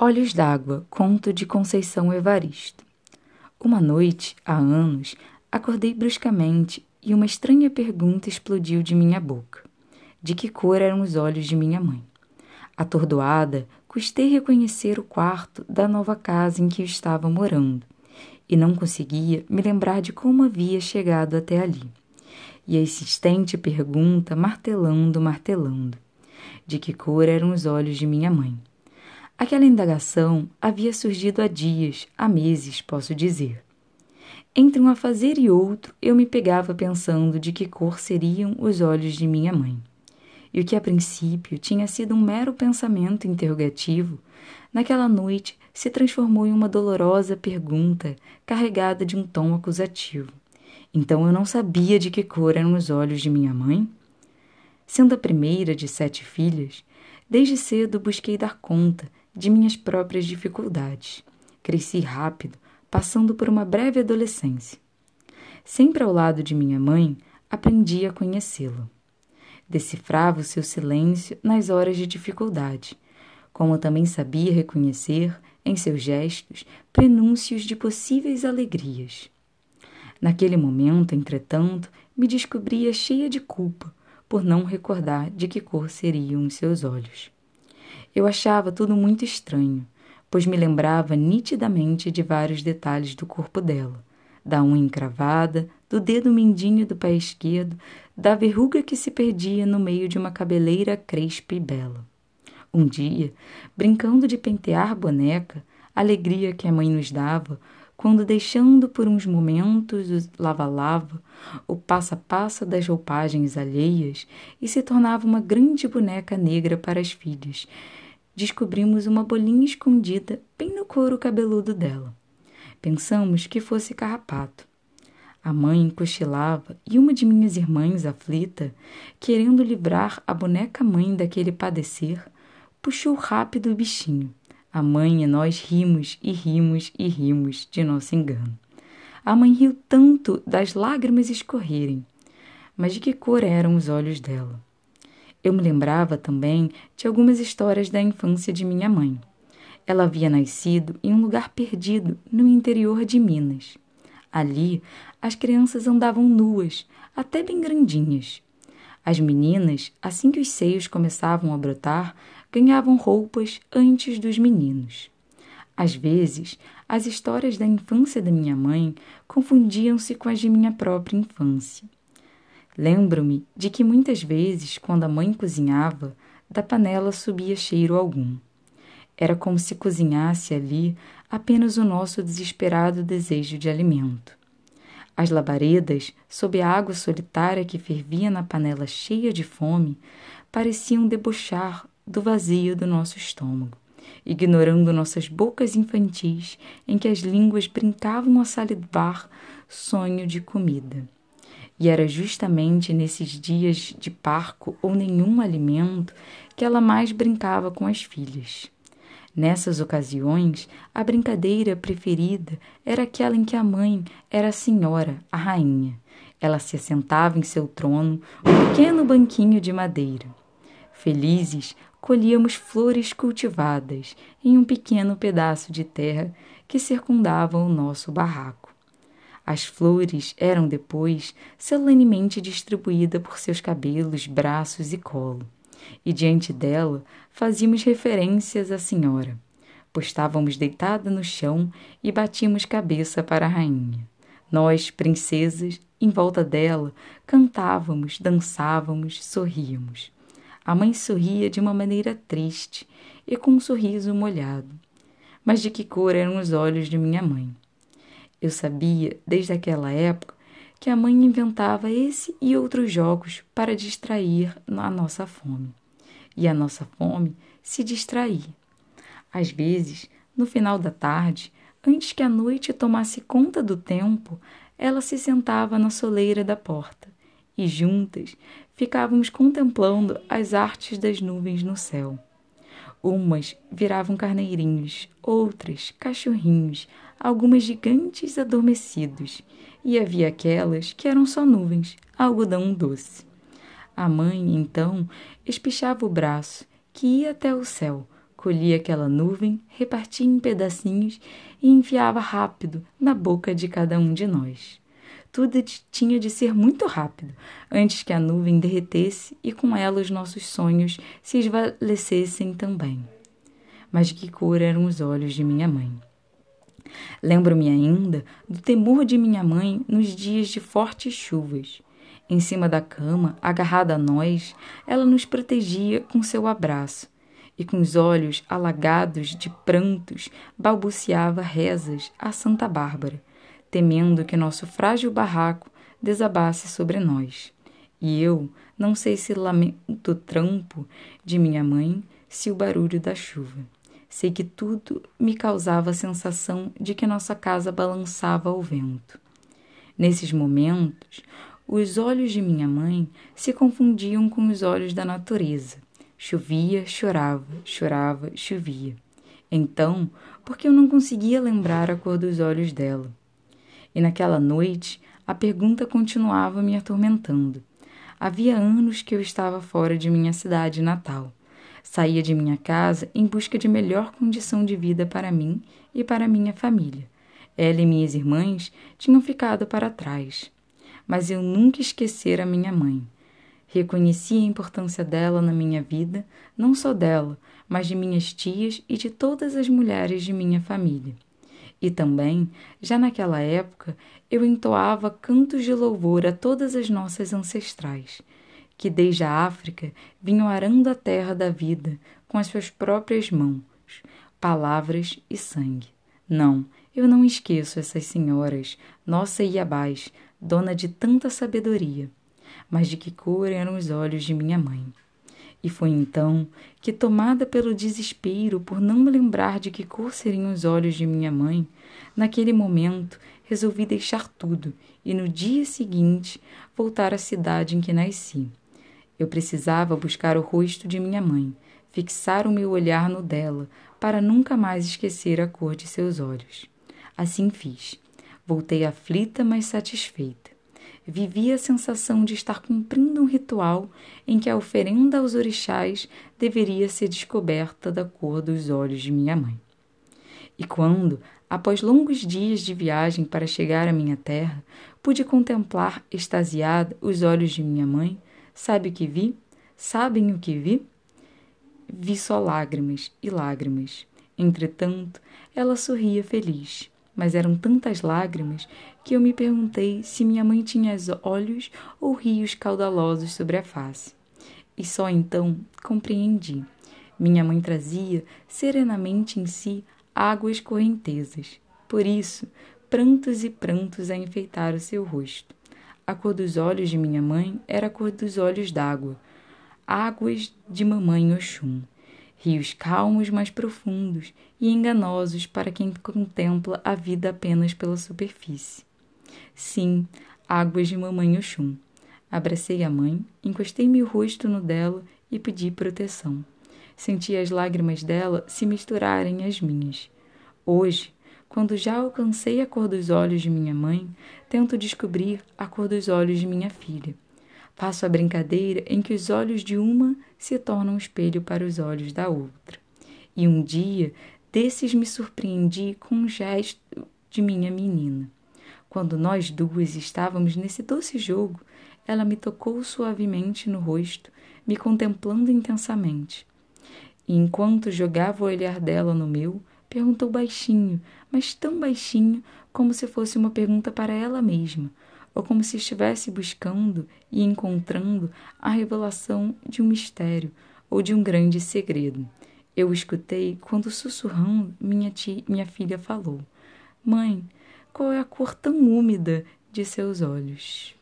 Olhos d'Água, conto de Conceição Evaristo. Uma noite, há anos, acordei bruscamente e uma estranha pergunta explodiu de minha boca. De que cor eram os olhos de minha mãe? Atordoada, custei reconhecer o quarto da nova casa em que eu estava morando e não conseguia me lembrar de como havia chegado até ali. E a insistente pergunta martelando, martelando: de que cor eram os olhos de minha mãe? Aquela indagação havia surgido há dias, há meses, posso dizer. Entre um afazer e outro, eu me pegava pensando de que cor seriam os olhos de minha mãe. E o que a princípio tinha sido um mero pensamento interrogativo, naquela noite se transformou em uma dolorosa pergunta carregada de um tom acusativo. Então eu não sabia de que cor eram os olhos de minha mãe? Sendo a primeira de sete filhas, desde cedo busquei dar conta de minhas próprias dificuldades. Cresci rápido, passando por uma breve adolescência. Sempre ao lado de minha mãe, aprendi a conhecê-la. Decifrava o seu silêncio nas horas de dificuldade, como também sabia reconhecer, em seus gestos, prenúncios de possíveis alegrias. Naquele momento, entretanto, me descobria cheia de culpa por não recordar de que cor seriam os seus olhos. Eu achava tudo muito estranho, pois me lembrava nitidamente de vários detalhes do corpo dela, da unha encravada, do dedo mindinho do pé esquerdo, da verruga que se perdia no meio de uma cabeleira crespa e bela. Um dia, brincando de pentear boneca, alegria que a mãe nos dava, quando deixando por uns momentos o lava-lava, o passa-passa das roupagens alheias e se tornava uma grande boneca negra para as filhas, descobrimos uma bolinha escondida bem no couro cabeludo dela. Pensamos que fosse carrapato. A mãe cochilava e uma de minhas irmãs, aflita, querendo livrar a boneca mãe daquele padecer, puxou rápido o bichinho. A mãe e nós rimos e rimos e rimos de nosso engano. A mãe riu tanto das lágrimas escorrerem. Mas de que cor eram os olhos dela? Eu me lembrava também de algumas histórias da infância de minha mãe. Ela havia nascido em um lugar perdido no interior de Minas. Ali, as crianças andavam nuas, até bem grandinhas. As meninas, assim que os seios começavam a brotar, ganhavam roupas antes dos meninos. Às vezes, as histórias da infância da minha mãe confundiam-se com as de minha própria infância. Lembro-me de que muitas vezes, quando a mãe cozinhava, da panela subia cheiro algum. Era como se cozinhasse ali apenas o nosso desesperado desejo de alimento. As labaredas, sob a água solitária que fervia na panela cheia de fome, pareciam debochar do vazio do nosso estômago, ignorando nossas bocas infantis em que as línguas brincavam a salivar sonho de comida. E era justamente nesses dias de parco ou nenhum alimento que ela mais brincava com as filhas. Nessas ocasiões, a brincadeira preferida era aquela em que a mãe era a senhora, a rainha. Ela se assentava em seu trono, um pequeno banquinho de madeira. Felizes, colhíamos flores cultivadas em um pequeno pedaço de terra que circundava o nosso barraco. As flores eram depois solenemente distribuídas por seus cabelos, braços e colo, e diante dela fazíamos referências à senhora, pois estávamos deitada no chão e batíamos cabeça para a rainha. Nós, princesas, em volta dela, cantávamos, dançávamos, sorríamos. A mãe sorria de uma maneira triste e com um sorriso molhado. Mas de que cor eram os olhos de minha mãe? Eu sabia, desde aquela época, que a mãe inventava esse e outros jogos para distrair a nossa fome. E a nossa fome se distraía. Às vezes, no final da tarde, antes que a noite tomasse conta do tempo, ela se sentava na soleira da porta e juntas ficávamos contemplando as artes das nuvens no céu. Umas viravam carneirinhos, outras cachorrinhos, algumas gigantes adormecidos, e havia aquelas que eram só nuvens, algodão doce. A mãe, então, espichava o braço, que ia até o céu, Colhia aquela nuvem, repartia em pedacinhos e enfiava rápido na boca de cada um de nós. Tudo tinha de ser muito rápido, antes que a nuvem derretesse e com ela os nossos sonhos se esvalecessem também. Mas de que cor eram os olhos de minha mãe? Lembro-me ainda do temor de minha mãe nos dias de fortes chuvas. Em cima da cama, agarrada a nós, ela nos protegia com seu abraço e com os olhos alagados de prantos balbuciava rezas a Santa Bárbara, temendo que nosso frágil barraco desabasse sobre nós. E eu não sei se lamento o trampo de minha mãe, se o barulho da chuva. Sei que tudo me causava a sensação de que nossa casa balançava ao vento. Nesses momentos, os olhos de minha mãe se confundiam com os olhos da natureza. Chovia, chorava, chorava, chovia. Então, porque eu não conseguia lembrar a cor dos olhos dela. E naquela noite, a pergunta continuava me atormentando. Havia anos que eu estava fora de minha cidade natal. Saía de minha casa em busca de melhor condição de vida para mim e para minha família. Ela e minhas irmãs tinham ficado para trás. Mas eu nunca esquecera minha mãe. Reconheci a importância dela na minha vida, não só dela, mas de minhas tias e de todas as mulheres de minha família. E também, já naquela época, eu entoava cantos de louvor a todas as nossas ancestrais que desde a África vinham arando a terra da vida com as suas próprias mãos, palavras e sangue. Não, eu não esqueço essas senhoras, nossa Iabás, dona de tanta sabedoria. Mas de que cor eram os olhos de minha mãe? E foi então que, tomada pelo desespero por não me lembrar de que cor seriam os olhos de minha mãe, naquele momento resolvi deixar tudo e no dia seguinte voltar à cidade em que nasci. Eu precisava buscar o rosto de minha mãe, fixar o meu olhar no dela, para nunca mais esquecer a cor de seus olhos. Assim fiz. Voltei aflita, mas satisfeita. Vivi a sensação de estar cumprindo um ritual em que a oferenda aos orixás deveria ser descoberta da cor dos olhos de minha mãe. E quando, após longos dias de viagem para chegar à minha terra, pude contemplar extasiada os olhos de minha mãe, Sabe o que vi? Sabem o que vi? Vi só lágrimas e lágrimas. Entretanto, ela sorria feliz, mas eram tantas lágrimas que eu me perguntei se minha mãe tinha olhos ou rios caudalosos sobre a face. E só então compreendi. Minha mãe trazia serenamente em si águas correntezas. Por isso, prantos e prantos a enfeitar o seu rosto. A cor dos olhos de minha mãe era a cor dos olhos d'água, águas de mamãe Oxum, rios calmos, mas profundos e enganosos para quem contempla a vida apenas pela superfície. Sim, águas de mamãe Oxum. Abracei a mãe, encostei meu rosto no dela e pedi proteção. Senti as lágrimas dela se misturarem às minhas. Hoje, quando já alcancei a cor dos olhos de minha mãe, tento descobrir a cor dos olhos de minha filha. Faço a brincadeira em que os olhos de uma se tornam espelho para os olhos da outra. E um dia desses me surpreendi com um gesto de minha menina. Quando nós duas estávamos nesse doce jogo, ela me tocou suavemente no rosto, me contemplando intensamente. E enquanto jogava o olhar dela no meu, perguntou baixinho, mas tão baixinho como se fosse uma pergunta para ela mesma, ou como se estivesse buscando e encontrando a revelação de um mistério ou de um grande segredo. Eu escutei quando, sussurrando, minha, tia, minha filha falou: Mãe, qual é a cor tão úmida de seus olhos?